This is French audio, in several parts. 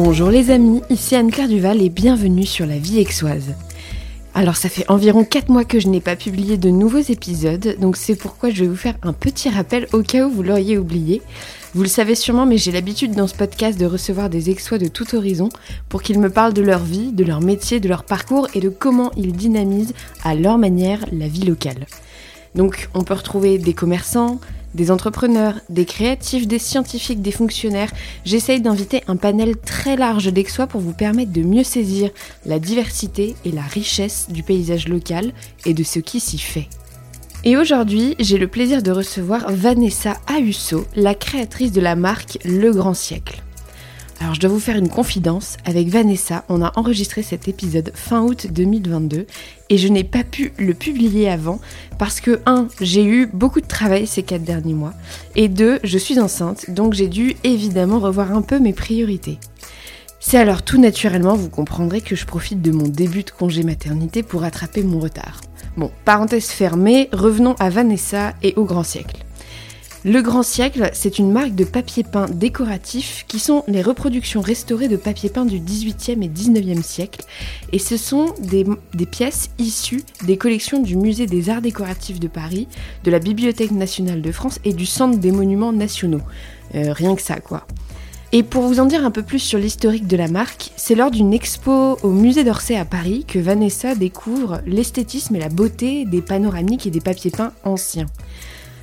Bonjour les amis, ici Anne-Claire Duval et bienvenue sur la vie aixoise. Alors ça fait environ 4 mois que je n'ai pas publié de nouveaux épisodes, donc c'est pourquoi je vais vous faire un petit rappel au cas où vous l'auriez oublié. Vous le savez sûrement, mais j'ai l'habitude dans ce podcast de recevoir des exois de tout horizon pour qu'ils me parlent de leur vie, de leur métier, de leur parcours et de comment ils dynamisent à leur manière la vie locale. Donc on peut retrouver des commerçants, des entrepreneurs, des créatifs, des scientifiques, des fonctionnaires. J'essaye d'inviter un panel très large d'exois pour vous permettre de mieux saisir la diversité et la richesse du paysage local et de ce qui s'y fait. Et aujourd'hui, j'ai le plaisir de recevoir Vanessa Ahusso, la créatrice de la marque Le Grand Siècle. Alors je dois vous faire une confidence, avec Vanessa, on a enregistré cet épisode fin août 2022 et je n'ai pas pu le publier avant parce que 1. j'ai eu beaucoup de travail ces 4 derniers mois et 2. je suis enceinte donc j'ai dû évidemment revoir un peu mes priorités. C'est alors tout naturellement, vous comprendrez que je profite de mon début de congé maternité pour rattraper mon retard. Bon, parenthèse fermée, revenons à Vanessa et au grand siècle. Le Grand Siècle, c'est une marque de papier peint décoratif qui sont les reproductions restaurées de papier peint du 18e et 19e siècle. Et ce sont des, pièces issues des collections du Musée des Arts Décoratifs de Paris, de la Bibliothèque nationale de France et du Centre des Monuments Nationaux. Euh, rien que ça, quoi. Et pour vous en dire un peu plus sur l'historique de la marque, c'est lors d'une expo au musée d'Orsay à Paris que Vanessa découvre l'esthétisme et la beauté des panoramiques et des papiers peints anciens.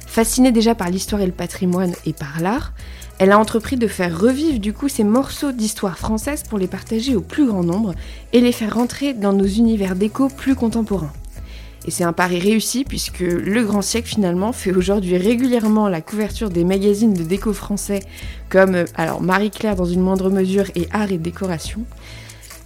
Fascinée déjà par l'histoire et le patrimoine et par l'art, elle a entrepris de faire revivre du coup ces morceaux d'histoire française pour les partager au plus grand nombre et les faire rentrer dans nos univers déco plus contemporains. Et c'est un pari réussi puisque Le Grand Siècle finalement fait aujourd'hui régulièrement la couverture des magazines de déco français comme euh, alors Marie-Claire dans une moindre mesure et Art et Décoration.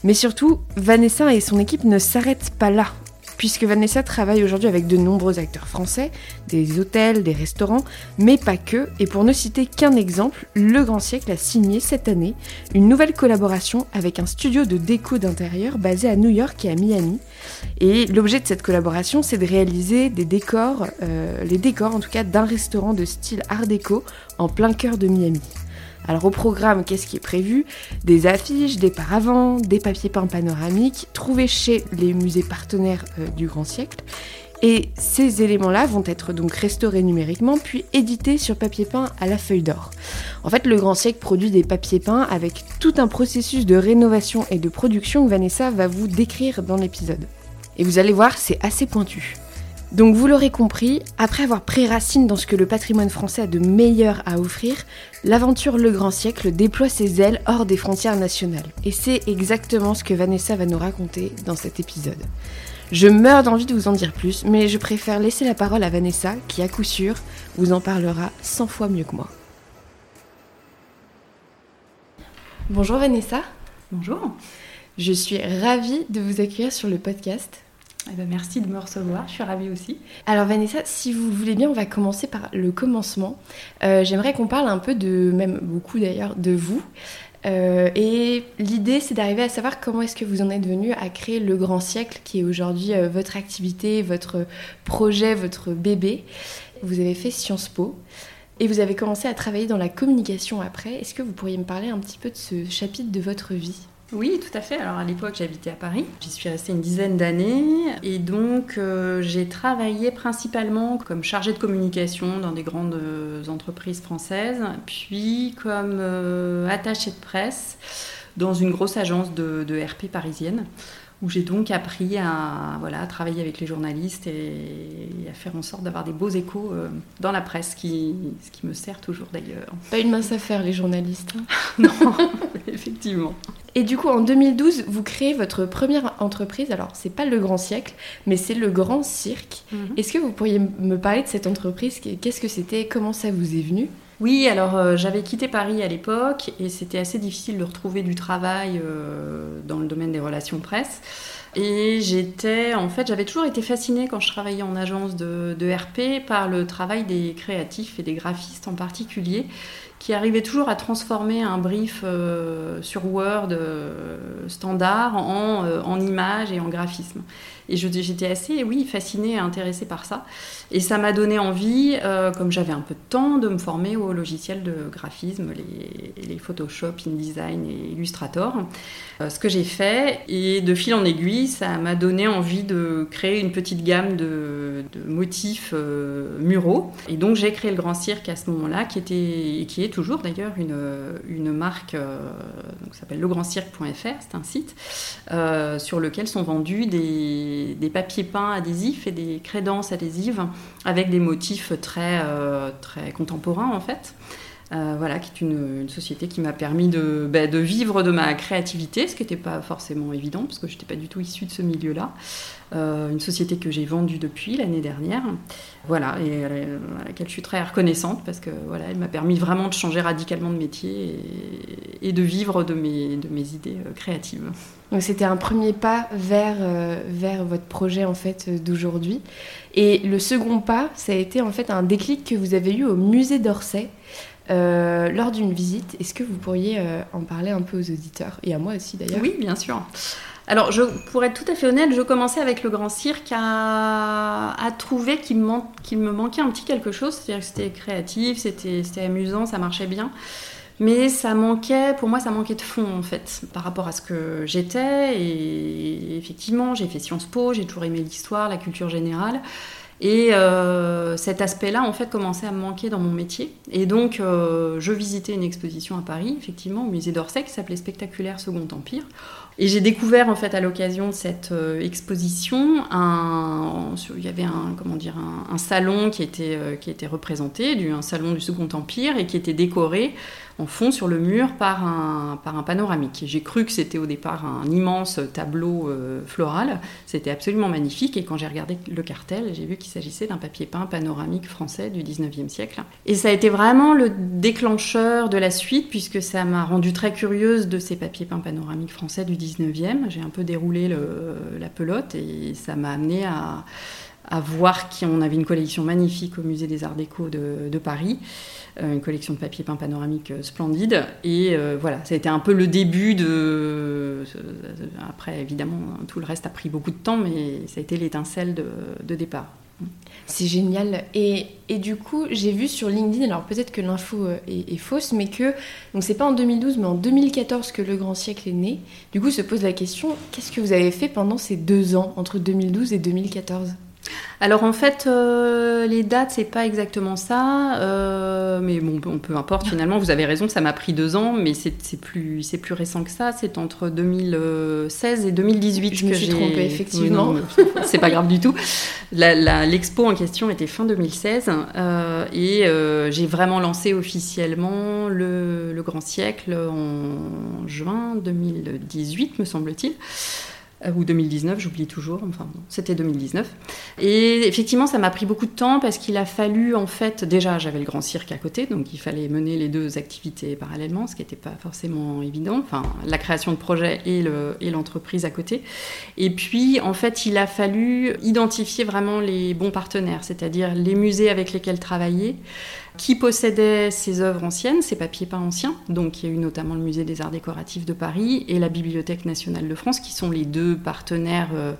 Mais surtout, Vanessa et son équipe ne s'arrêtent pas là puisque Vanessa travaille aujourd'hui avec de nombreux acteurs français, des hôtels, des restaurants, mais pas que. Et pour ne citer qu'un exemple, Le Grand Siècle a signé cette année une nouvelle collaboration avec un studio de déco d'intérieur basé à New York et à Miami. Et l'objet de cette collaboration, c'est de réaliser des décors, euh, les décors en tout cas d'un restaurant de style art déco en plein cœur de Miami. Alors au programme, qu'est-ce qui est prévu Des affiches, des paravents, des papiers peints panoramiques, trouvés chez les musées partenaires euh, du Grand Siècle. Et ces éléments-là vont être donc restaurés numériquement, puis édités sur papier peint à la feuille d'or. En fait, le Grand Siècle produit des papiers peints avec tout un processus de rénovation et de production que Vanessa va vous décrire dans l'épisode. Et vous allez voir, c'est assez pointu. Donc vous l'aurez compris, après avoir pris racine dans ce que le patrimoine français a de meilleur à offrir, l'aventure Le Grand Siècle déploie ses ailes hors des frontières nationales. Et c'est exactement ce que Vanessa va nous raconter dans cet épisode. Je meurs d'envie de vous en dire plus, mais je préfère laisser la parole à Vanessa, qui à coup sûr vous en parlera 100 fois mieux que moi. Bonjour Vanessa. Bonjour. Je suis ravie de vous accueillir sur le podcast. Eh ben, merci de me recevoir, je suis ravie aussi. Alors Vanessa, si vous voulez bien, on va commencer par le commencement. Euh, j'aimerais qu'on parle un peu de, même beaucoup d'ailleurs, de vous. Euh, et l'idée, c'est d'arriver à savoir comment est-ce que vous en êtes venu à créer le Grand Siècle, qui est aujourd'hui euh, votre activité, votre projet, votre bébé. Vous avez fait Sciences Po. Et vous avez commencé à travailler dans la communication après. Est-ce que vous pourriez me parler un petit peu de ce chapitre de votre vie? Oui, tout à fait. Alors à l'époque, j'habitais à Paris. J'y suis restée une dizaine d'années et donc euh, j'ai travaillé principalement comme chargée de communication dans des grandes euh, entreprises françaises, puis comme euh, attachée de presse dans une grosse agence de, de RP parisienne où j'ai donc appris à, voilà, travailler avec les journalistes et, à faire en sorte d'avoir des beaux échos euh, dans la presse, qui, ce qui me sert toujours d'ailleurs. Pas une mince affaire les journalistes. Hein. non, effectivement. Et du coup, en 2012, vous créez votre première entreprise. Alors, c'est pas le Grand Siècle, mais c'est le Grand Cirque. Mhm. Est-ce que vous pourriez me parler de cette entreprise? Qu'est-ce que c'était? Comment ça vous est venu? Oui, alors euh, j'avais quitté Paris à l'époque et c'était assez difficile de retrouver du travail euh, dans le domaine des relations presse. Et j'étais, en fait, j'avais toujours été fascinée quand je travaillais en agence de, RP par le travail des créatifs et des graphistes en particulier, qui arrivaient toujours à transformer un brief euh, sur Word standard en, en images et en graphisme. Et j'étais assez, oui, fascinée et intéressée par ça. Et ça m'a donné envie, euh, comme j'avais un peu de temps, de me former au logiciel de graphisme, les, Photoshop, InDesign et Illustrator. Euh, ce que j'ai fait, et de fil en aiguille, ça m'a donné envie de créer une petite gamme de, motifs euh, muraux. Et donc j'ai créé le Grand Cirque à ce moment-là, qui était, et qui est toujours d'ailleurs une, une marque, qui s'appelle legrandcirque.fr, c'est un site, sur lequel sont vendus des des, papiers peints adhésifs et des crédences adhésives avec des motifs très, euh, très contemporains en fait. Euh, voilà, qui est une, société qui m'a permis de, bah, de, vivre de ma créativité, ce qui n'était pas forcément évident, parce que je n'étais pas du tout issue de ce milieu-là. Euh, une société que j'ai vendue depuis l'année dernière, voilà, et à laquelle je suis très reconnaissante, parce que voilà, elle m'a permis vraiment de changer radicalement de métier et, de vivre de mes, de mes idées créatives. Donc c'était un premier pas vers, vers votre projet en fait d'aujourd'hui. Et le second pas, ça a été en fait un déclic que vous avez eu au musée d'Orsay. Euh, lors d'une visite. Est-ce que vous pourriez euh, en parler un peu aux auditeurs et à moi aussi d'ailleurs? Oui, bien sûr. Alors, pour être tout à fait honnête, je commençais avec le Grand Cirque à, trouver qu'il me, manquait un petit quelque chose. C'est-à-dire que c'était créatif, c'était amusant, ça marchait bien. Mais ça manquait, pour moi, ça manquait de fond en fait, par rapport à ce que j'étais. Et effectivement, j'ai fait Sciences Po, j'ai toujours aimé l'histoire, la culture générale. Et euh, cet aspect-là, en fait, commençait à me manquer dans mon métier. Et donc, euh, je visitais une exposition à Paris, effectivement, au musée d'Orsay, qui s'appelait Spectaculaire Second Empire. Et j'ai découvert, en fait, à l'occasion de cette euh, exposition, un, il y avait un, comment dire, un, salon qui était, qui était représenté, un salon du Second Empire, et qui était décoré en fond sur le mur par un, panoramique. J'ai cru que c'était au départ un immense tableau euh, floral. C'était absolument magnifique. Et quand j'ai regardé le cartel, j'ai vu qu'il s'agissait d'un papier peint panoramique français du 19e siècle. Et ça a été vraiment le déclencheur de la suite, puisque ça m'a rendu très curieuse de ces papiers peints panoramiques français du 19e. J'ai un peu déroulé la pelote et ça m'a amené à, à voir qu'on avait une collection magnifique au musée des Arts Déco de, Paris. Euh, une collection de papier peint panoramique euh, splendide. Et euh, voilà, ça a été un peu le début de. Après, évidemment, tout le reste a pris beaucoup de temps, mais ça a été l'étincelle de, départ. C'est génial. Et, et, du coup, j'ai vu sur LinkedIn, alors peut-être que l'info est, fausse, mais que, donc c'est pas en 2012, mais en 2014 que le grand siècle est né. Du coup, se pose la question, qu'est-ce que vous avez fait pendant ces deux ans, entre 2012 et 2014 alors en fait, euh, les dates, c'est pas exactement ça, euh, mais bon, peu importe finalement, vous avez raison, ça m'a pris deux ans, mais c'est plus, plus récent que ça, c'est entre 2016 et 2018 Je me suis trompée, effectivement. c'est pas grave du tout. L'expo en question était fin 2016, euh, et j'ai vraiment lancé officiellement le, le Grand Siècle en juin 2018, me semble-t-il. Euh, ou 2019, j'oublie toujours, enfin c'était 2019. Et effectivement, ça m'a pris beaucoup de temps parce qu'il a fallu, en fait, déjà j'avais le grand cirque à côté, donc il fallait mener les deux activités parallèlement, ce qui n'était pas forcément évident, enfin la création de projet et l'entreprise à côté. Et puis, en fait, il a fallu identifier vraiment les bons partenaires, c'est-à-dire les musées avec lesquels travailler, qui possédait ces œuvres anciennes, ces papiers peints anciens. Donc il y a eu notamment le Musée des Arts Décoratifs de Paris et la Bibliothèque nationale de France, qui sont les deux partenaires euh,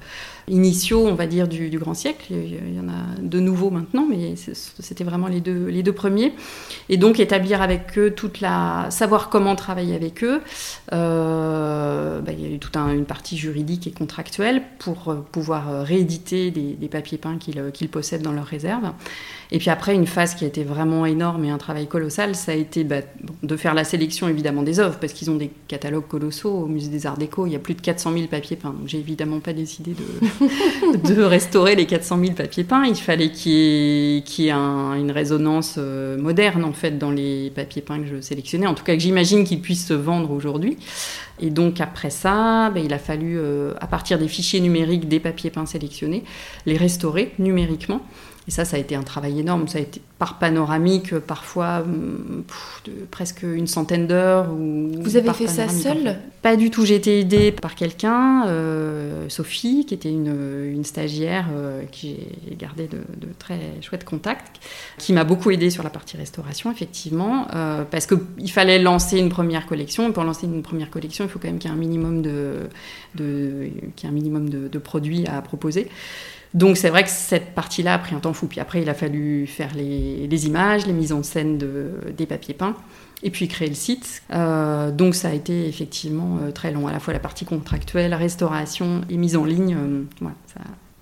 initiaux, on va dire, du, grand siècle. Il y en a de nouveaux maintenant, mais c'était vraiment les deux, premiers. Et donc établir avec eux toute la... savoir comment travailler avec eux. Euh, bah, il y a eu toute une partie juridique et contractuelle pour euh, pouvoir euh, rééditer des, papiers peints qu'ils possèdent dans leur réserve. Et puis après, une phase qui a été vraiment énorme et un travail colossal, ça a été bah, de faire la sélection évidemment des œuvres, parce qu'ils ont des catalogues colossaux. Au musée des Arts Déco, il y a plus de 400 000 papiers peints. Donc j'ai évidemment pas décidé de, de restaurer les 400 000 papiers peints. Il fallait qu'il y ait, une résonance euh, moderne en fait dans les papiers peints que je sélectionnais. En tout cas, que j'imagine qu'ils puissent se vendre aujourd'hui. Et donc après ça, ben, il a fallu, euh, à partir des fichiers numériques des papiers peints sélectionnés, les restaurer numériquement. Et ça, ça a été un travail énorme. Ça a été par panoramique, parfois hum, presque une centaine d'heures. Vous avez fait ça seul Pas du tout. J'ai été aidée par quelqu'un, euh, Sophie, qui était une, stagiaire euh, qui j'ai gardé de, très chouettes contacts, qui m'a beaucoup aidée sur la partie restauration, effectivement, euh, parce qu'il fallait lancer une première collection. Et pour lancer une première collection, il faut quand même qu'il y ait un minimum de, de, qu'il y ait un minimum de, de produits à proposer. Donc c'est vrai que cette partie-là a pris un temps fou. Puis après, il a fallu faire les, images, les mises en scène de, des papiers peints, et puis créer le site. Euh, donc ça a été effectivement euh, très long, à la fois la partie contractuelle, restauration et mise en ligne. Euh,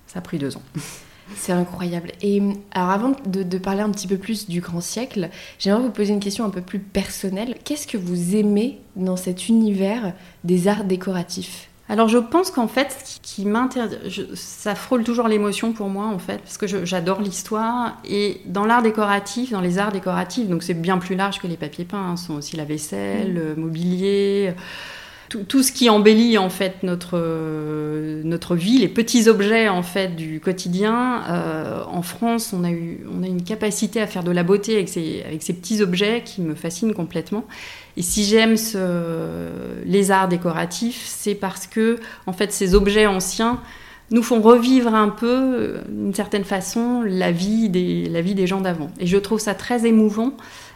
ça, a pris deux ans. C'est incroyable. Et alors avant de, parler un petit peu plus du grand siècle, j'aimerais vous poser une question un peu plus personnelle. Qu'est-ce que vous aimez dans cet univers des arts décoratifs? Alors je pense qu'en fait, ce qui m'intéresse, ça frôle toujours l'émotion pour moi en fait, parce que j'adore l'histoire. Et dans l'art décoratif, dans les arts décoratifs, donc c'est bien plus large que les papiers peints, hein, sont aussi la vaisselle, le mobilier tout, ce qui embellit en fait notre, notre vie, les petits objets en fait du quotidien. Euh, en France, on a, eu, on a une capacité à faire de la beauté avec ces, avec ces petits objets qui me fascinent complètement. Et si j'aime les arts décoratifs, c'est parce que en fait ces objets anciens nous font revivre un peu, d'une certaine façon, la vie des, la vie des gens d'avant. Et je trouve ça très émouvant.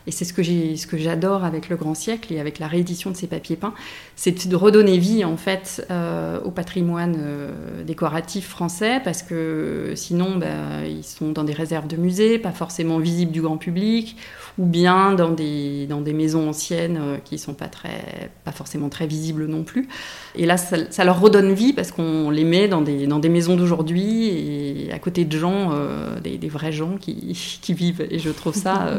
Et c'est ce que j'ai, ce que j'adore avec le Grand Siècle et avec la réédition de ces papiers peints, c'est de redonner vie en fait euh, au patrimoine euh, décoratif français, parce que sinon, bah, ils sont dans des réserves de musées, pas forcément visibles du grand public, ou bien dans des, dans des maisons anciennes euh, qui sont pas très, pas forcément très visibles non plus. Et là, ça, leur redonne vie parce qu'on les met dans des, dans des maisons d'aujourd'hui et à côté de gens, des, des, vrais gens qui, qui, vivent. Et je trouve ça,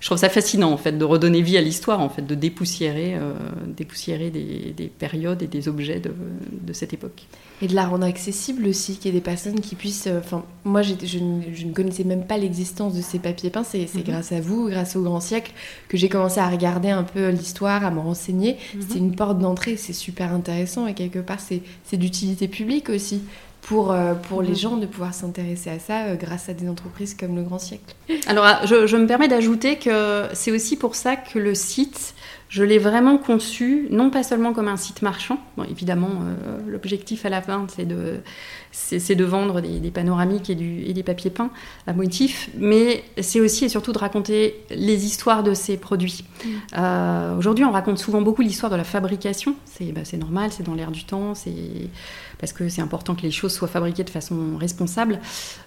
je trouve ça fascinant en fait de redonner vie à l'histoire, en fait, de dépoussiérer, euh, dépoussiérer des, des, périodes et des objets de, de, cette époque. Et de la rendre accessible aussi, qu'il y ait des personnes qui puissent. Euh, enfin, moi, je, je, ne connaissais même pas l'existence de ces papiers peints. C'est mhm. grâce à vous, grâce au Grand Siècle, que j'ai commencé à regarder un peu l'histoire, à me renseigner. Mhm. C'était une porte d'entrée, c'est super intéressant et quelque part, c'est d'utilité publique aussi pour, euh, pour les mhm. gens de pouvoir s'intéresser à ça euh, grâce à des entreprises comme le Grand Siècle. Alors, ah, je, je me permets d'ajouter que c'est aussi pour ça que le site, je l'ai vraiment conçu, non pas seulement comme un site marchand, bon, évidemment, euh, l'objectif à la fin, c'est de, c'est, de vendre des, panoramiques et, du, et, des papiers peints à motif, mais c'est aussi et surtout de raconter les histoires de ces produits. Mm. aujourd'hui, on raconte souvent beaucoup l'histoire de la fabrication, c'est, bah, c'est normal, c'est dans l'air du temps, c'est parce que c'est important que les choses soient fabriquées de façon responsable.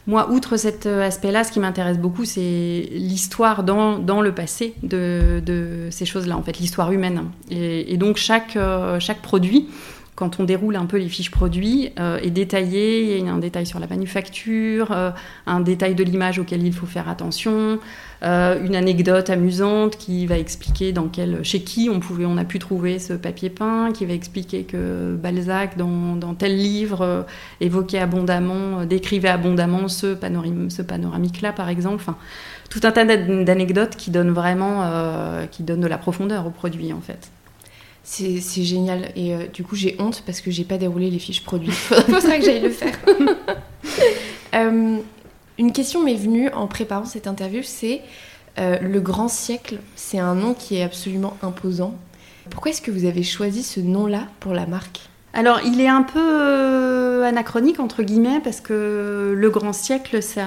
Moi, outre cet euh, aspect-là, ce qui m'intéresse beaucoup, c'est l'histoire dans, dans, le passé de, de ces choses-là, en fait, l'histoire humaine. Et, donc chaque, euh, chaque produit quand on déroule un peu les fiches produits, euh, est détaillé. Il y a un détail sur la manufacture, euh, un détail de l'image auquel il faut faire attention, une anecdote amusante qui va expliquer dans quel, chez qui on, pouvait, on a pu trouver ce papier peint, qui va expliquer que Balzac, dans, dans tel livre, évoquait abondamment, décrivait abondamment ce, panoramique-là, par exemple. Tout un tas d'anecdotes qui donnent vraiment, qui donnent de la profondeur au produit, en fait. C'est génial. Et euh, du coup, j'ai honte parce que j'ai pas déroulé les fiches produits. Faudrait que j'aille le faire. Euh, une question m'est venue en préparant cette interview c'est euh, le grand siècle. C'est un nom qui est absolument imposant. Pourquoi est-ce que vous avez choisi ce nom-là pour la marque? Alors, il est un peu euh, anachronique, entre guillemets, parce que le grand siècle, c'est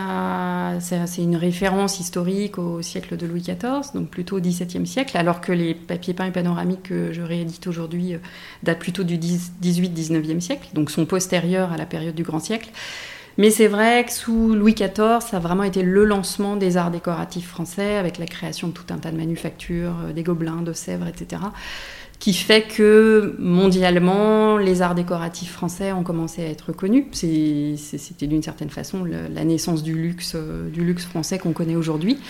une référence historique au siècle de Louis XIV, donc plutôt au XVIIe siècle, alors que les papiers peints et panoramiques que je réédite aujourd'hui euh, datent plutôt du XVIII-XIXe siècle, donc sont postérieurs à la période du grand siècle. Mais c'est vrai que sous Louis XIV, ça a vraiment été le lancement des arts décoratifs français, avec la création de tout un tas de manufactures, euh, des gobelins, de Sèvres, etc qui fait que mondialement, les arts décoratifs français ont commencé à être connus. C'était d'une certaine façon la naissance du luxe, euh, du luxe français qu'on connaît aujourd'hui.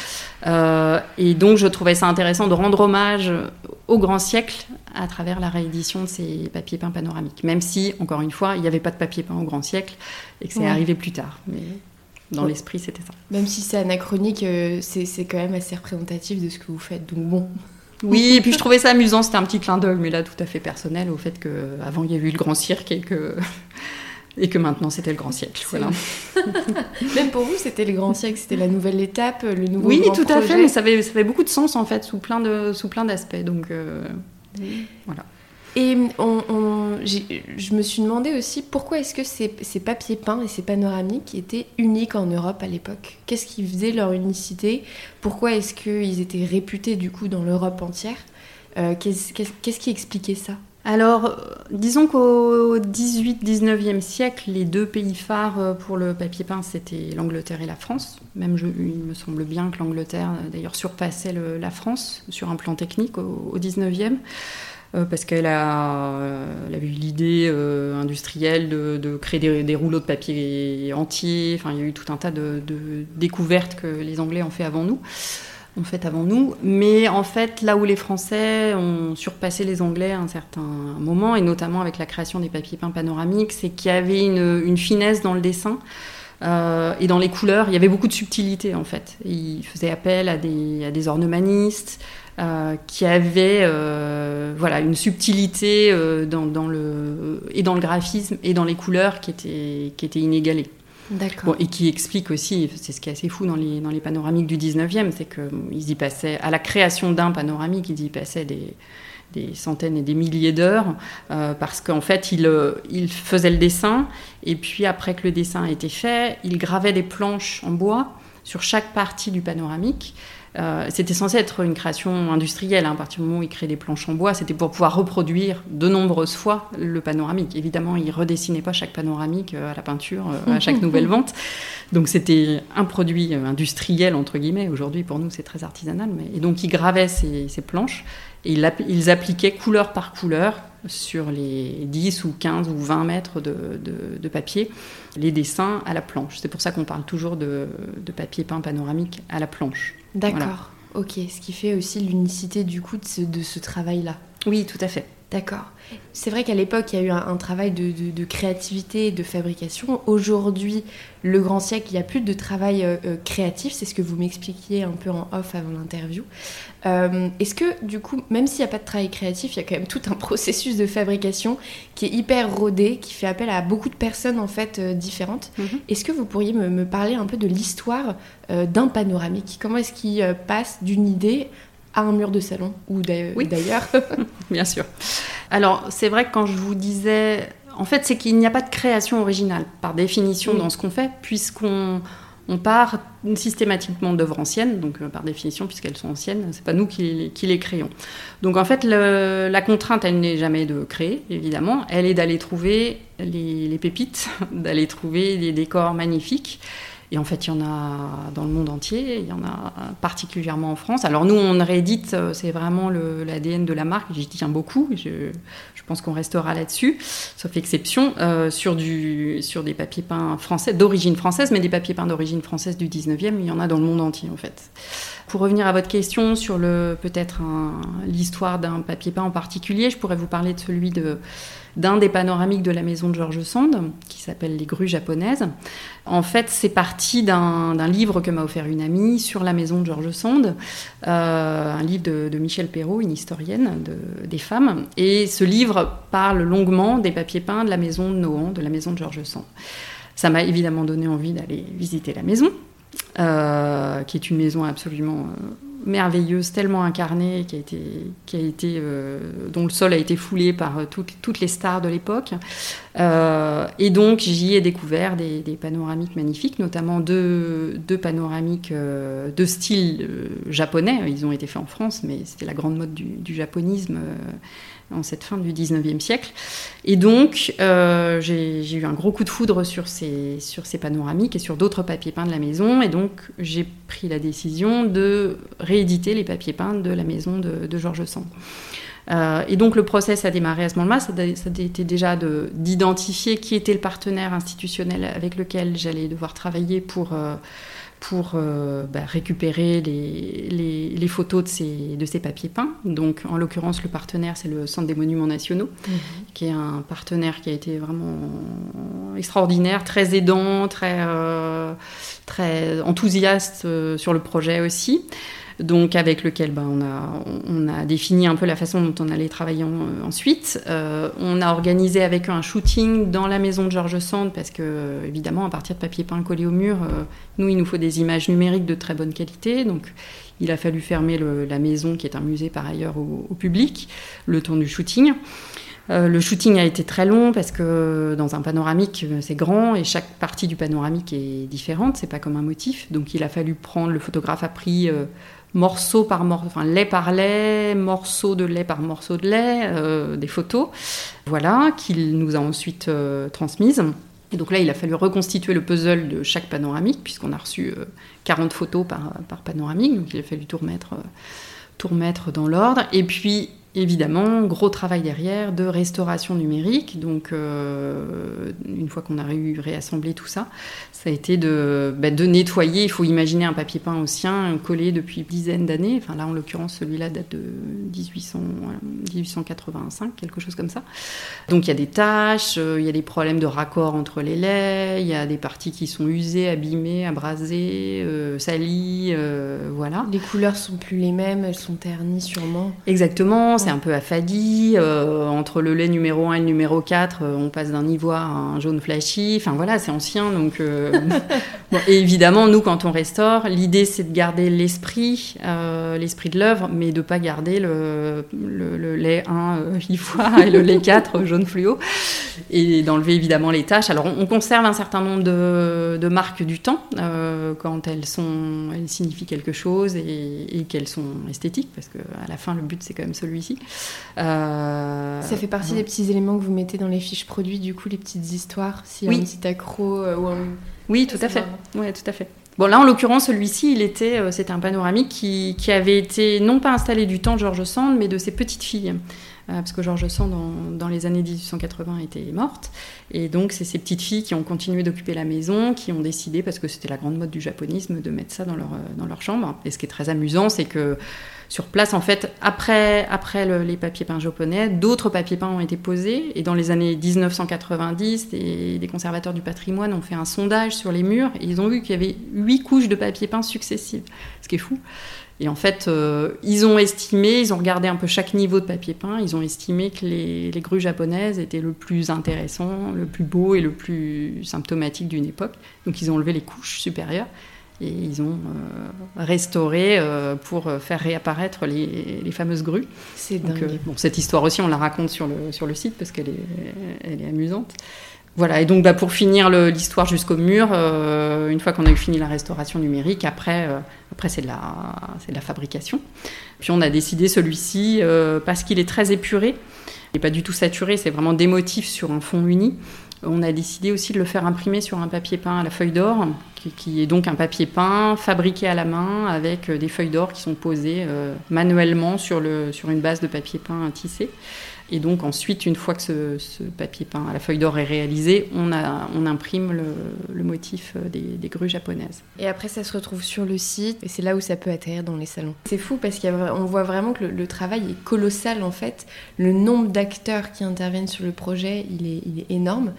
Euh, et donc, je trouvais ça intéressant de rendre hommage au grand siècle à travers la réédition de ces papiers peints panoramiques. Même si, encore une fois, il n'y avait pas de papier peint au grand siècle et que c'est arrivé plus tard. Mais dans l'esprit, c'était ça. Même si c'est anachronique, euh, c'est quand même assez représentatif de ce que vous faites. Donc bon, oui, et puis je trouvais ça amusant, c'était un petit clin d'œil, mais là tout à fait personnel, au fait qu'avant il y avait eu le grand cirque et que et que maintenant c'était le grand siècle. Voilà. Même pour vous, c'était le grand siècle, c'était la nouvelle étape, le nouveau Oui, grand tout à fait, mais ça avait, ça avait beaucoup de sens en fait, sous plein de, sous plein d'aspects. Donc euh, voilà. Et j'ai- je me suis demandé aussi pourquoi est-ce que ces, ces papiers peints et ces panoramiques étaient uniques en Europe à l'époque? Qu'est-ce qui faisait leur unicité? Pourquoi est-ce qu'ils étaient réputés du coup dans l'Europe entière? Euh, Qu'est-ce qui expliquait ça? Alors, disons qu'au 18-19e siècle, les deux pays phares euh, pour le papier peint, c'était l'Angleterre et la France. Même, il me semble bien que l'Angleterre, d'ailleurs, surpassait la France sur un plan technique au, au 19e. Euh, parce qu'elle a, eu l'idée euh, industrielle de, créer des, rouleaux de papier entiers. Enfin, il y a eu tout un tas de, découvertes que les Anglais ont fait avant nous fait avant nous. Mais en fait, là où les Français ont surpassé les Anglais à un certain moment, et notamment avec la création des papiers peints panoramiques, c'est qu'il y avait une, une finesse dans le dessin. euh, et dans les couleurs, il y avait beaucoup de subtilité en fait. Ils faisaient appel à des, à des ornemanistes euh, qui avaient euh, voilà, une subtilité euh, dans, dans le, et dans le graphisme et dans les couleurs qui était, qui était inégalée. D'accord. Bon, et qui explique aussi, c'est ce qui est assez fou dans les, dans les panoramiques du 19e, c'est qu'ils y passaient, à la création d'un panoramique, ils y passaient des, des centaines et des milliers d'heures, euh, parce qu'en fait, ils, euh, ils faisaient le dessin, et puis après que le dessin a été fait, ils gravaient des planches en bois sur chaque partie du panoramique. Euh, c'était censé être une création industrielle. hein, à partir du moment où ils créaient des planches en bois, c'était pour pouvoir reproduire de nombreuses fois le panoramique. Évidemment, ils redessinaient pas chaque panoramique euh, à la peinture euh, à chaque nouvelle vente. Donc c'était un produit industriel entre guillemets. Aujourd'hui, pour nous, c'est très artisanal. Mais... Et donc ils gravaient ces, ces planches et ils, app- ils appliquaient couleur par couleur sur les 10 ou 15 ou 20 mètres de, de- de papier les dessins à la planche. C'est pour ça qu'on parle toujours de, de papier peint panoramique à la planche. D'accord. Ok, ce qui fait aussi l'unicité du coup de ce, travail-là. Oui, tout à fait. D'accord. C'est vrai qu'à l'époque, il y a eu un, un travail de, de- de créativité et de fabrication. Aujourd'hui, le grand siècle, il n'y a plus de travail euh, euh, créatif. C'est ce que vous m'expliquiez un peu en off avant l'interview. Euh, Est-ce que, du coup, même s'il n'y a pas de travail créatif, il y a quand même tout un processus de fabrication qui est hyper rodé, qui fait appel à beaucoup de personnes en fait euh, différentes. Mhm. Est-ce que vous pourriez me, me parler un peu de l'histoire d'un panoramique? Comment est-ce qu'il passe d'une idée à un mur de salon ou d'ailleurs Oui. Bien sûr. Alors, c'est vrai que quand je vous disais. En fait, c'est qu'il n'y a pas de création originale, par définition, dans ce qu'on fait, puisqu'on on part systématiquement d'œuvres anciennes, donc euh, par définition, puisqu'elles sont anciennes, c'est pas nous qui, les- qui les créons. Donc en fait, le- la contrainte, elle n'est jamais de créer, évidemment, elle est d'aller trouver les, les pépites, d'aller trouver des décors magnifiques. Et en fait, il y en a dans le monde entier, il y en a particulièrement en France. Alors nous, on réédite, euh, c'est vraiment l'ADN de la marque, j'y tiens beaucoup, je, pense qu'on restera là-dessus, sauf exception, euh, sur, du, sur des papiers peints français, d'origine française, mais des papiers peints d'origine française du 19e, il y en a dans le monde entier en fait. Pour revenir à votre question sur peut-être l'histoire d'un papier peint en particulier, je pourrais vous parler de celui de d'un des panoramiques de la maison de George Sand, qui s'appelle Les grues japonaises. En fait, c'est parti d'un livre que m'a offert une amie sur la maison de George Sand, euh, un livre de, Michel Perrault, une historienne de- des femmes. Et ce livre parle longuement des papiers peints de la maison de Nohant, de la maison de George Sand. Ça m'a évidemment donné envie d'aller visiter la maison, euh, qui est une maison absolument euh, merveilleuse, tellement incarnée, qui a été, qui a été, euh, dont le sol a été foulé par euh, toutes, les stars de l'époque. Euh, et donc j'y ai découvert des, panoramiques magnifiques, notamment deux, deux panoramiques de style japonais. Ils ont été faits en France, mais c'était la grande mode du, du japonisme en cette fin du 19e siècle. Et donc euh, j'ai eu un gros coup de foudre sur ces, sur ces panoramiques et sur d'autres papiers peints de la maison. Et donc j'ai pris la décision de rééditer les papiers peints de la maison de, Georges Sand. Euh, et donc le process a démarré à ce moment-là. Ça, a- été déjà de- d'identifier qui était le partenaire institutionnel avec lequel j'allais devoir travailler pour, euh, pour euh, bah, récupérer les, les- les photos de ces, de ces papiers peints. Donc en l'occurrence, le partenaire, c'est le Centre des Monuments Nationaux, qui est un partenaire qui a été vraiment extraordinaire, très aidant, très, euh, très enthousiaste euh, sur le projet aussi. Donc avec lequel ben, on, a, défini un peu la façon dont on allait travailler ensuite. on a organisé avec eux un shooting dans la maison de Georges Sand parce que évidemment à partir de papier peint collé au mur, nous il nous faut des images numériques de très bonne qualité, donc il a fallu fermer la maison qui est un musée par ailleurs au, public le temps du shooting. Euh, le shooting a été très long parce que dans un panoramique, euh, c'est grand et chaque partie du panoramique est différente, c'est pas comme un motif. Donc il a fallu prendre, le photographe a pris euh, morceau par morceau, enfin lait par lait, morceau de lait par morceau de lait, des photos, voilà, qu'il nous a ensuite transmises. Et donc là, il a fallu reconstituer le puzzle de chaque panoramique, puisqu'on a reçu 40 photos par, par, panoramique, donc il a fallu tout remettre, tout remettre dans l'ordre. Et puis, Évidemment, gros travail derrière de restauration numérique. Donc, euh, une fois qu'on a réassemblé tout ça, ça a été de, bah, de nettoyer. Il faut imaginer un papier peint ancien collé depuis dizaines d'années. Enfin, là, en l'occurrence, celui-là date de 1800, 1885, quelque chose comme ça. Donc, il y a des taches, euh, il y a des problèmes de raccord entre les laits, il y a des parties qui sont usées, abîmées, abrasées, euh, salies, voilà. Les couleurs sont plus les mêmes, elles sont ternies sûrement. Exactement c'est un peu affadi. Euh, entre le lait numéro 1 et le numéro 4, euh, on passe d'un ivoire à un jaune flashy. Enfin voilà, c'est ancien. Donc, euh, et évidemment, nous, quand on restaure, l'idée c'est de garder l'esprit, l'esprit de l'œuvre, mais de pas garder le, le, lait 1 ivoire et le lait 4 jaune fluo. Et d'enlever évidemment les taches. Alors on, conserve un certain nombre de, de marques du temps quand elles, sont, elles signifient quelque chose et, et qu'elles sont esthétiques, parce qu'à la fin, le but c'est quand même celui-ci. Euh, ça fait partie des petits éléments que vous mettez dans les fiches produits, du coup, les petites histoires, si oui. un petit accro euh, ou Oui, tout à fait. Ouais, tout à fait. Bon, là, en l'occurrence, celui-ci, il était, euh, c'était un panoramique qui, qui, avait été non pas installé du temps de Georges Sand, mais de ses petites filles. Parce que Georges Sand, dans, les années 1880, était morte. Et donc, c'est ces petites filles qui ont continué d'occuper la maison, qui ont décidé, parce que c'était la grande mode du japonisme, de mettre ça dans leur, dans leur chambre. Et ce qui est très amusant, c'est que sur place, en fait, après, après les papiers peints japonais, d'autres papiers peints ont été posés. Et dans les années 1990, des, conservateurs du patrimoine ont fait un sondage sur les murs et ils ont vu qu'il y avait huit couches de papier peint successives, ce qui est fou. Et en fait, euh, ils ont estimé, ils ont regardé un peu chaque niveau de papier peint, ils ont estimé que les, les, grues japonaises étaient le plus intéressant, le plus beau et le plus symptomatique d'une époque. Donc ils ont enlevé les couches supérieures et ils ont euh, restauré euh, pour faire réapparaître les, fameuses grues. C'est dingue. Euh, bon, cette histoire aussi, on la raconte sur le, sur le site parce qu'elle est, elle est amusante. Voilà, et donc bah, pour finir l'histoire jusqu'au mur, une fois qu'on a eu fini la restauration numérique, après, après c'est de, la, de la fabrication. Puis on a décidé celui-ci, parce qu'il est très épuré, il n'est pas du tout saturé, c'est vraiment des motifs sur un fond uni. On a décidé aussi de le faire imprimer sur un papier peint à la feuille d'or, qui, est donc un papier peint fabriqué à la main avec euh, des feuilles d'or qui sont posées euh, manuellement sur, le, sur une base de papier peint tissé. Et donc ensuite, une fois que ce, papier peint à la feuille d'or est réalisé, on, a, on imprime le, motif euh, des, grues japonaises. Et après, ça se retrouve sur le site, et c'est là où ça peut atterrir dans les salons. C'est fou parce qu'on voit vraiment que le, travail est colossal en fait. Le nombre d'acteurs qui interviennent sur le projet, il est, il est énorme.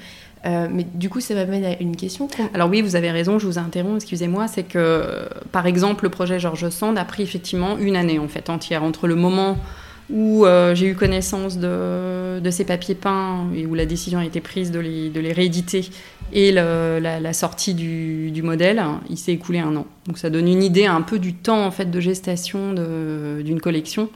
Euh, mais du coup, ça m'amène à une question. Alors oui, vous avez raison, je vous interromps, excusez-moi. C'est que, par exemple, le projet Georges Sand a pris effectivement une année en fait entière entre le moment où euh, j'ai eu connaissance de, de, ces papiers peints et où la décision a été prise de les, de les rééditer et la, sortie du, du modèle, il s'est écoulé un an. Donc ça donne une idée un peu du temps en fait de gestation d'une collection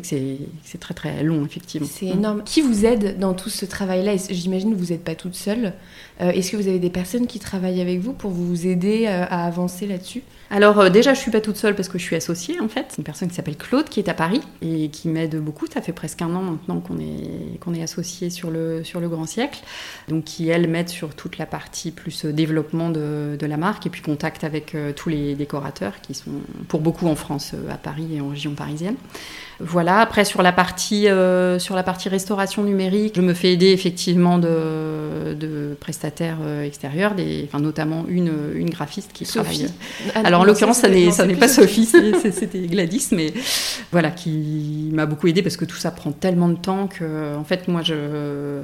que c'est très très long, effectivement. C'est énorme. Qui vous aide dans tout ce travail-là? J'imagine que vous n'êtes pas toute seule. Euh, est-ce que vous avez des personnes qui travaillent avec vous pour vous aider euh, à avancer là-dessus? Alors euh, déjà, je suis pas toute seule parce que je suis associée en fait. Une personne qui s'appelle Claude qui est à Paris et qui m'aide beaucoup. Ça fait presque un an maintenant qu'on est qu'on est associé sur le sur le Grand Siècle. Donc qui elle m'aide sur toute la partie plus développement de, de la marque et puis contact avec tous les décorateurs qui sont pour beaucoup en France, à Paris et en région parisienne. Voilà. Après sur la partie sur la partie restauration numérique, je me fais aider effectivement de, de prestataires euh, extérieurs, des, enfin, notamment une, une graphiste qui travaille. Ah, Alors en l'occurrence, ça n'est pas Sophie, c'était Gladys, mais voilà, qui m'a beaucoup aidé parce que tout ça prend tellement de temps que, en fait, moi, je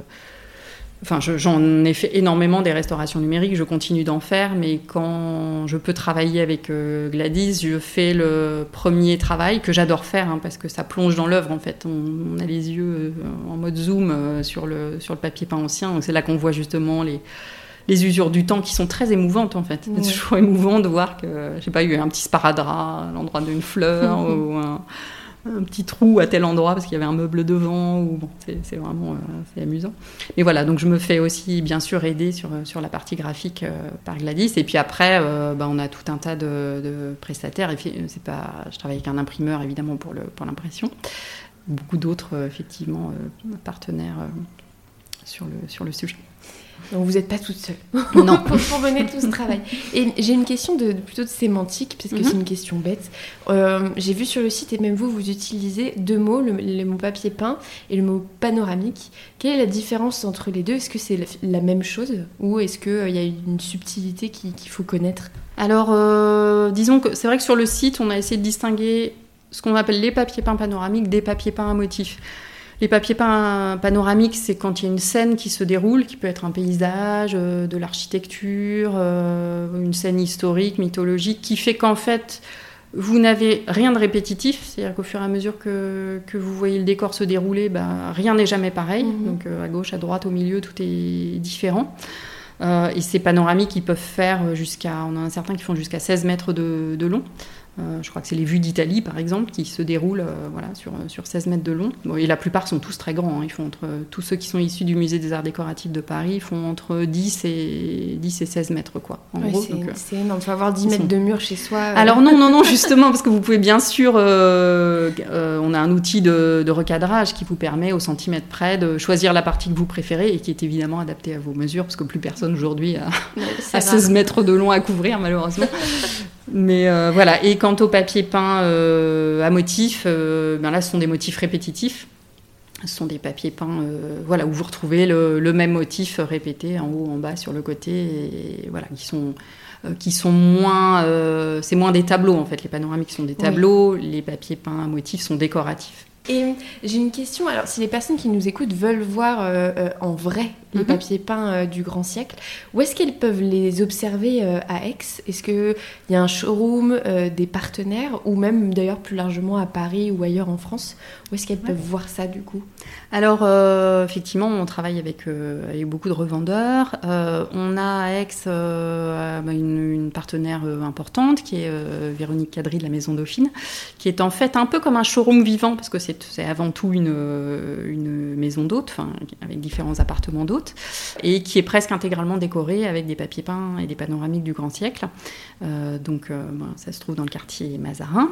Enfin, j'en ai fait énormément des restaurations numériques, je continue d'en faire, mais quand je peux travailler avec euh, Gladys, je fais le premier travail que j'adore faire, hein, parce que ça plonge dans l'œuvre en fait. On, a les yeux euh, en mode zoom euh, sur, le, sur le papier peint ancien, donc c'est là qu'on voit justement les, les usures du temps qui sont très émouvantes en fait. C'est toujours émouvant de voir que, j'ai pas eu un petit sparadrap à l'endroit d'une fleur ou un un petit trou à tel endroit parce qu'il y avait un meuble devant. Ou bon, c'est vraiment euh, amusant. Mais voilà, donc je me fais aussi bien sûr aider sur, sur la partie graphique euh, par Gladys. Et puis après, euh, bah, on a tout un tas de, prestataires. C'est pas, je travaille avec un imprimeur évidemment pour l'impression. Pour Beaucoup d'autres effectivement partenaires sur, le, sur le sujet. Donc vous n'êtes pas toute seule non. pour, mener tout ce travail. Et j'ai une question de, plutôt de sémantique, parce que c'est mhm. une question bête. Euh, j'ai vu sur le site, et même vous, vous utilisez deux mots, le, mot papier peint et le mot panoramique. Quelle est la différence entre les deux? Est-ce que c'est la, même chose? Ou est-ce qu'il euh, y a une subtilité qu'il faut connaître? Alors, euh, disons que c'est vrai que sur le site, on a essayé de distinguer ce qu'on appelle les papiers peints panoramiques des papiers peints à motifs. Les papiers peints panoramiques, c'est quand il y a une scène qui se déroule, qui peut être un paysage, euh, de l'architecture, euh, une scène historique, mythologique, qui fait qu'en fait, vous n'avez rien de répétitif, c'est-à-dire qu'au fur et à mesure que, vous voyez le décor se dérouler, bah, rien n'est jamais pareil. Mhm. Donc euh, à gauche, à droite, au milieu, tout est différent. et ces panoramiques, ils peuvent faire jusqu'à, on a un certain qui font jusqu'à 16 mètres de long. Euh, je crois que c'est les vues d'Italie, par exemple, qui se déroulent euh, voilà, sur, sur 16 mètres de long. et la plupart sont tous très grands. Hein. Ils font entre, tous ceux qui sont issus du Musée des Arts Décoratifs de Paris font entre 10 et, 10 et 16 mètres. Quoi, en gros, euh, c'est énorme. Il faut avoir 10 mètres de mur chez soi. Alors non, non, non, justement, parce que vous pouvez bien sûr... on a un outil de, de, recadrage qui vous permet au centimètre près de choisir la partie que vous préférez et qui est évidemment adaptée à vos mesures, parce que plus personne aujourd'hui a, a 16 mètres de long à couvrir, malheureusement. Mais euh, voilà, et quant au papier peint euh, à motifs, euh, ben là ce sont des motifs répétitifs. Ce sont des papiers peints voilà, où vous retrouvez le, même motif répété en haut, en bas, sur le côté, et voilà, qui sont, qui sont moins. c'est moins des tableaux en fait. Les panoramiques sont des tableaux, les papiers peints à motifs sont décoratifs. Et j'ai une question, alors si les personnes qui nous écoutent veulent voir en vrai les mhm. papiers peints euh, du grand siècle. Où est-ce qu'elles peuvent les observer euh, à Aix? Est-ce qu'il y a un showroom, euh, des partenaires, ou même d'ailleurs plus largement à Paris ou ailleurs en France? Où est-ce qu'elles peuvent voir ça du coup? Alors effectivement, on travaille avec, avec beaucoup de revendeurs. on a à Aix bah, une, partenaire importante qui est Véronique Cadry de la Maison Dauphine, qui est en fait un peu comme un showroom vivant, parce que c'est avant tout une, une maison d'hôtes, avec différents appartements d'hôtes et qui est presque intégralement décoré avec des papiers peints et des panoramiques du grand siècle. Euh, donc euh, ça se trouve dans le quartier Mazarin.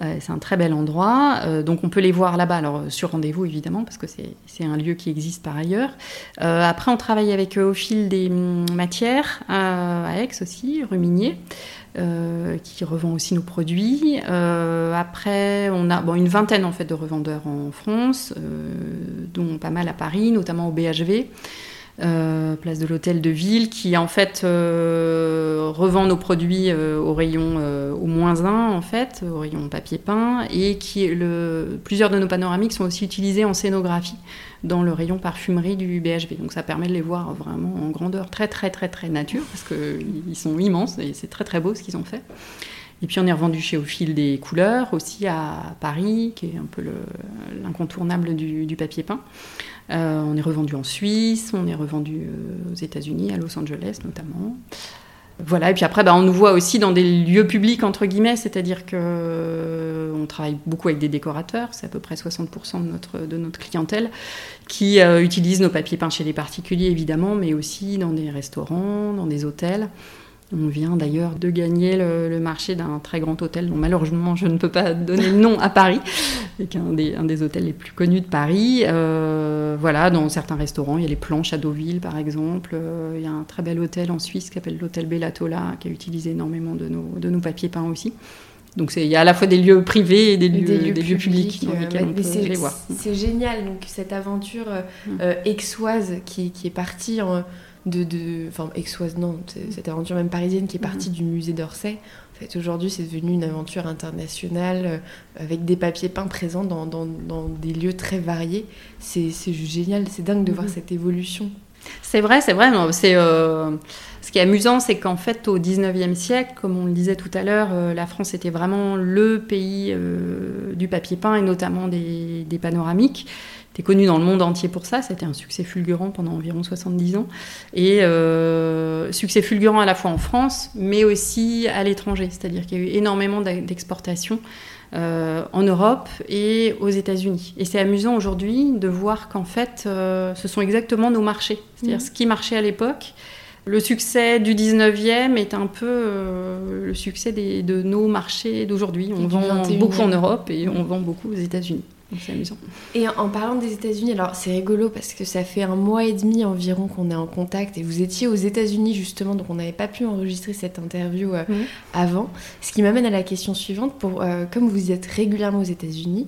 Euh, c'est un très bel endroit. donc on peut les voir là-bas, alors sur rendez-vous évidemment, parce que c'est un lieu qui existe par ailleurs. après on travaille avec eux au fil des hum, matières à Aix aussi, rue qui revend aussi nos produits. après, on a une vingtaine en fait de revendeurs en France, dont pas mal à Paris, notamment au BHV. Euh, place de l'hôtel de ville, qui en fait euh, revend nos produits euh, au rayon au moins 1 en fait, au rayon papier peint, et qui le, plusieurs de nos panoramiques sont aussi utilisés en scénographie dans le rayon parfumerie du BHB. Donc ça permet de les voir vraiment en grandeur, très très très très nature, parce qu'ils sont immenses et c'est très très beau ce qu'ils ont fait. Et puis on est revendu chez Au fil des couleurs, aussi à Paris, qui est un peu l'incontournable du, papier peint. Euh, on est revendu en Suisse, on est revendu euh, aux États-Unis, à Los Angeles notamment. Voilà, et puis après, bah, on nous voit aussi dans des lieux publics, entre guillemets, c'est-à-dire qu'on euh, travaille beaucoup avec des décorateurs, c'est à peu près 60% de notre, de notre clientèle, qui utilisent nos papiers peints chez les particuliers, évidemment, mais aussi dans des restaurants, dans des hôtels. On vient d'ailleurs de gagner le, marché d'un très grand hôtel dont malheureusement je ne peux pas donner le nom à Paris, qui est un des, un des hôtels les plus connus de Paris. Euh, voilà, dans certains restaurants, il y a les planches à Deauville par exemple. Euh, il y a un très bel hôtel en Suisse qui s'appelle l'hôtel Bellatola, qui a utilisé énormément de nos, de nos papiers peints aussi. Donc il y a à la fois des lieux privés et des lieux, des lieux, publics, dans lesquels voir. C'est génial, donc cette aventure euh, exoise qui, qui, est partie en de, enfin exoise non, cette aventure même parisienne qui est partie mhm. du musée d'Orsay. En fait, aujourd'hui, c'est devenu une aventure internationale euh, avec des papiers peints présents dans, des lieux très variés. C'est génial, c'est dingue de voir mhm. cette évolution. C'est vrai, c'est vrai. C'est ce qui est amusant, c'est qu'en fait, au 19e siècle, comme on le disait tout à l'heure, euh, la France était vraiment le pays euh, du papier peint et notamment des, panoramiques. C'était connu dans le monde entier pour ça. C'était un succès fulgurant pendant environ 70 ans. Et euh, succès fulgurant à la fois en France, mais aussi à l'étranger. C'est-à-dire qu'il y a eu énormément d'exportations. en Europe et aux États-Unis. Et c'est amusant aujourd'hui de voir qu'en fait, ce sont exactement nos marchés. C'est-à-dire mmh. ce qui marchait à l'époque le succès du 19e est un peu euh, le succès de nos marchés d'aujourd'hui. On vend beaucoup en Europe et on vend beaucoup aux États-Unis. c'est amusant. Et en parlant des États-Unis, alors c'est rigolo parce que ça fait un mois et demi environ qu'on est en contact et vous étiez aux États-Unis justement, donc on n'avait pas pu enregistrer cette interview euh, avant. Ce qui m'amène à la question suivante pour, euh, comme vous êtes régulièrement aux États-Unis,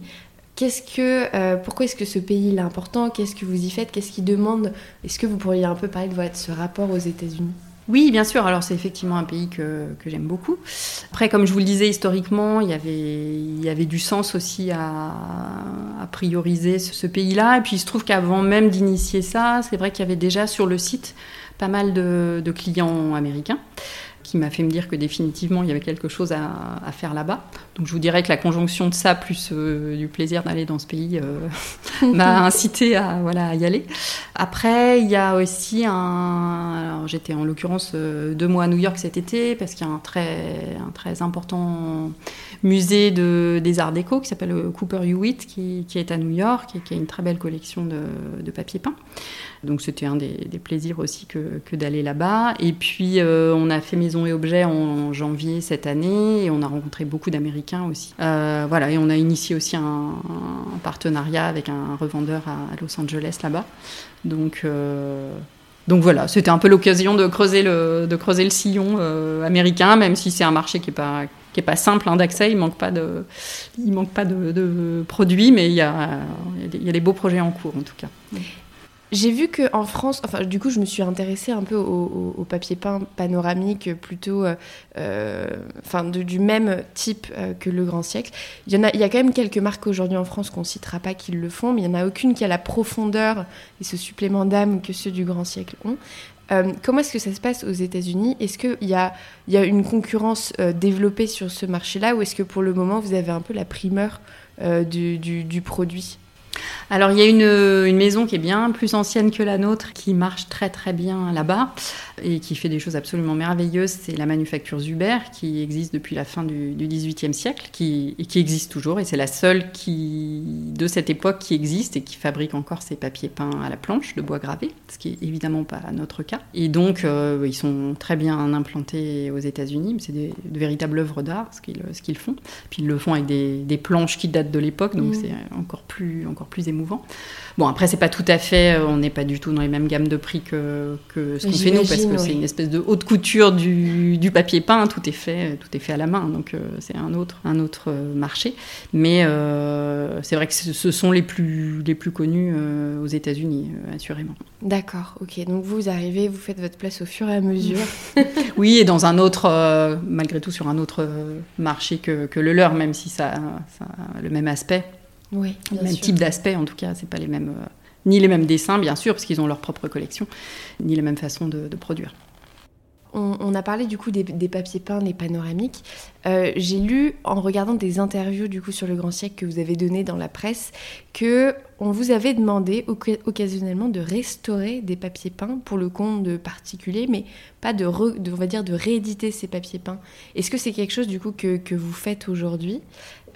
Qu'est-ce que, euh, pourquoi est-ce que ce pays est important? Qu'est-ce que vous y faites? Qu'est-ce qu'il demande? Est-ce que vous pourriez un peu parler de votre, ce rapport aux États-Unis? Oui, bien sûr. Alors c'est effectivement un pays que, que j'aime beaucoup. Après, comme je vous le disais historiquement, il y avait, il y avait du sens aussi à, prioriser ce, pays-là. Et puis il se trouve qu'avant même d'initier ça, c'est vrai qu'il y avait déjà sur le site pas mal de clients américains qui m'a fait me dire que définitivement il y avait quelque chose à, faire là-bas. Donc je vous dirais que la conjonction de ça plus euh, du plaisir d'aller dans ce pays euh, m'a incité à voilà y aller. Après il y a aussi un, j'étais en l'occurrence euh, deux mois à New York cet été parce qu'il y a un très un très important musée de, des arts déco qui s'appelle Cooper Hewitt qui, qui, est à New York et qui a une très belle collection de, de papier peint. Donc c'était un des, plaisirs aussi que, d'aller là-bas. Et puis euh, on a fait Maison et Objets en, janvier cette année et on a rencontré beaucoup d'Américains aussi. Euh, voilà, et on a initié aussi un, partenariat avec un revendeur à, Los Angeles là-bas. Donc euh, donc voilà, c'était un peu l'occasion de creuser le, de creuser le sillon américain, même si c'est un marché qui n'est pas, qui est pas simple hein, d'accès, il manque pas de, il manque pas de, produits, mais il y, a, il y a des beaux projets en cours en tout cas. J'ai vu qu'en France, enfin, du coup, je me suis intéressée un peu au, papier peint panoramique, plutôt euh, euh, enfin, du même type euh, que le Grand Siècle. Il y, en a, il y a quand même quelques marques aujourd'hui en France qu'on ne citera pas qui le font, mais il n'y en a aucune qui a la profondeur et ce supplément d'âme que ceux du Grand Siècle ont. comment est-ce que ça se passe aux États-Unis? Est-ce qu'il y a, y a une concurrence développée sur ce marché-là ou est-ce que pour le moment vous avez un peu la primeur du produit? Alors il y a une, maison qui est bien plus ancienne que la nôtre, qui marche très très bien là-bas et qui fait des choses absolument merveilleuses. C'est la manufacture Zuber qui existe depuis la fin du, XVIIIe siècle qui, et qui existe toujours. Et c'est la seule qui, de cette époque qui existe et qui fabrique encore ses papiers peints à la planche de bois gravé, ce qui est évidemment pas notre cas. Et donc euh, ils sont très bien implantés aux États-Unis. C'est de véritables œuvres d'art ce qu'ils font. Puis ils le font avec des, planches qui datent de l'époque, donc mmh. c'est encore plus, encore plus émouvant Bon, après, c'est pas tout à fait, euh, on n'est pas du tout dans les mêmes gammes de prix que, que ce qu'on fait nous, parce que c'est une espèce de haute couture du, du, papier peint, tout est fait, tout est fait à la main, donc euh, c'est un autre, un autre euh, marché. Mais c'est vrai que ce sont les plus, les plus connus aux États-Unis, assurément. D'accord, ok. Donc vous arrivez, vous faites votre place au fur et à mesure. oui, et dans un autre, malgré tout, sur un autre marché que, que le leur, même si ça, ça a le même aspect. Oui, le même type d'aspect, en tout cas, c'est pas les mêmes, euh, ni les mêmes dessins, bien sûr, parce qu'ils ont leur propre collection, ni la même façon de, produire. On, a parlé du coup des, papiers peints, des panoramiques. Euh, j'ai lu en regardant des interviews du coup sur le Grand Siècle que vous avez donné dans la presse que on vous avait demandé occasionnellement de restaurer des papiers peints pour le compte de particuliers, mais pas de, on va dire de rééditer ces papiers peints. Est-ce que c'est quelque chose du coup que, que vous faites aujourd'hui?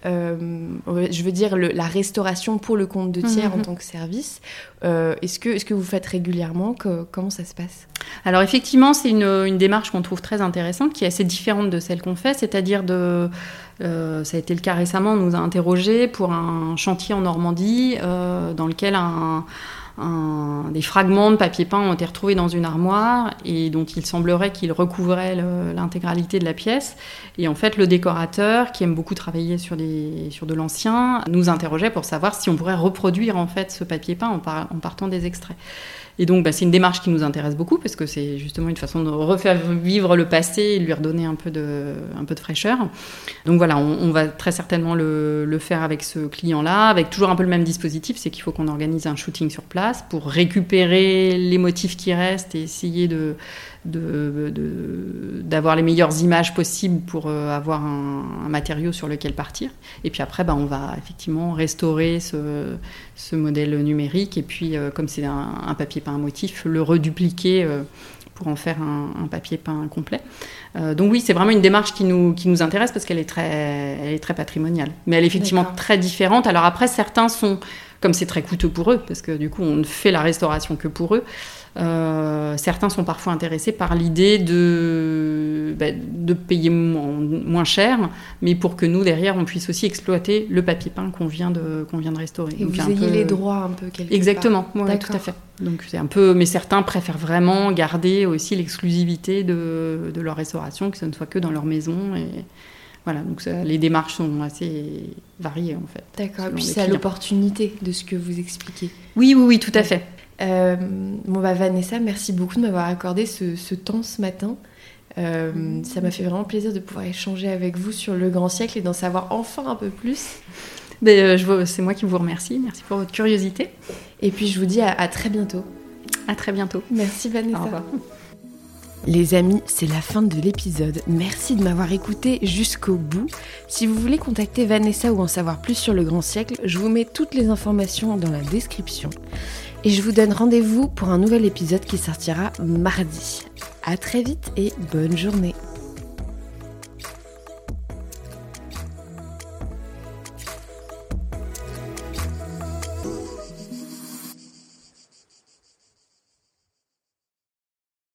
Je veux dire la restauration pour le compte de tiers en mhm. tant que service. Euh, est-ce que, est que vous faites régulièrement? Comment ça se passe? Alors effectivement, c'est une, démarche qu'on trouve très intéressante, qui est assez différente de celle qu'on fait, c'est-à-dire de... Euh, ça a été le cas récemment, on nous a interrogés pour un chantier en Normandie dans lequel un des fragments de papier peint ont été retrouvés dans une armoire et dont il semblerait qu'ils recouvraient l'intégralité de la pièce. Et en fait, le décorateur, qui aime beaucoup travailler sur, sur de l'ancien, nous interrogeait pour savoir si on pourrait reproduire en fait ce papier peint en, partant des extraits. Et donc, bah, c'est une démarche qui nous intéresse beaucoup parce que c'est justement une façon de refaire vivre le passé et lui redonner un peu de, un peu de fraîcheur. Donc voilà, on, va très certainement le, le faire avec ce client-là, avec toujours un peu le même dispositif, c'est qu'il faut qu'on organise un shooting sur place pour récupérer les motifs qui restent et essayer de d'avoir de, les meilleures images possibles pour euh, avoir un, matériau sur lequel partir. Et puis après, bah, on va effectivement restaurer ce, ce modèle numérique et puis, euh, comme c'est un, papier peint motif, le redupliquer euh, pour en faire un, papier peint complet. donc oui, c'est vraiment une démarche qui nous, qui nous intéresse parce qu'elle est, très, elle est très patrimoniale. Mais elle est effectivement très différente. Alors après, certains sont, comme c'est très coûteux pour eux, parce que du coup, on ne fait la restauration que pour eux, euh, certains sont parfois intéressés par l'idée de, bah, de payer moins, cher, mais pour que nous, derrière, on puisse aussi exploiter le papier peint qu'on vient, de, qu'on vient de restaurer. Et vous ayez les droits un peu quelque Exactement, part. tout à fait. Donc c'est un peu, mais certains préfèrent vraiment garder aussi l'exclusivité de, de, leur restauration, que ce ne soit que dans leur maison. Et voilà, donc les démarches sont assez variées en fait. D'accord, et puis c'est à l'opportunité de ce que vous expliquez. Oui, oui, oui, tout à fait. Euh, bon bah Vanessa, merci beaucoup de m'avoir accordé ce, temps ce matin. Euh, ça m'a fait vraiment plaisir de pouvoir échanger avec vous sur le grand siècle et d'en savoir enfin un peu plus. Ben, euh, c'est moi qui vous remercie. Merci pour votre curiosité. Et puis je vous dis à, très bientôt. À très bientôt. Merci Vanessa. Au revoir. Les amis, c'est la fin de l'épisode. Merci de m'avoir écouté jusqu'au bout. Si vous voulez contacter Vanessa ou en savoir plus sur le grand siècle, je vous mets toutes les informations dans la description et je vous donne rendez-vous pour un nouvel épisode qui sortira mardi. A très vite et bonne journée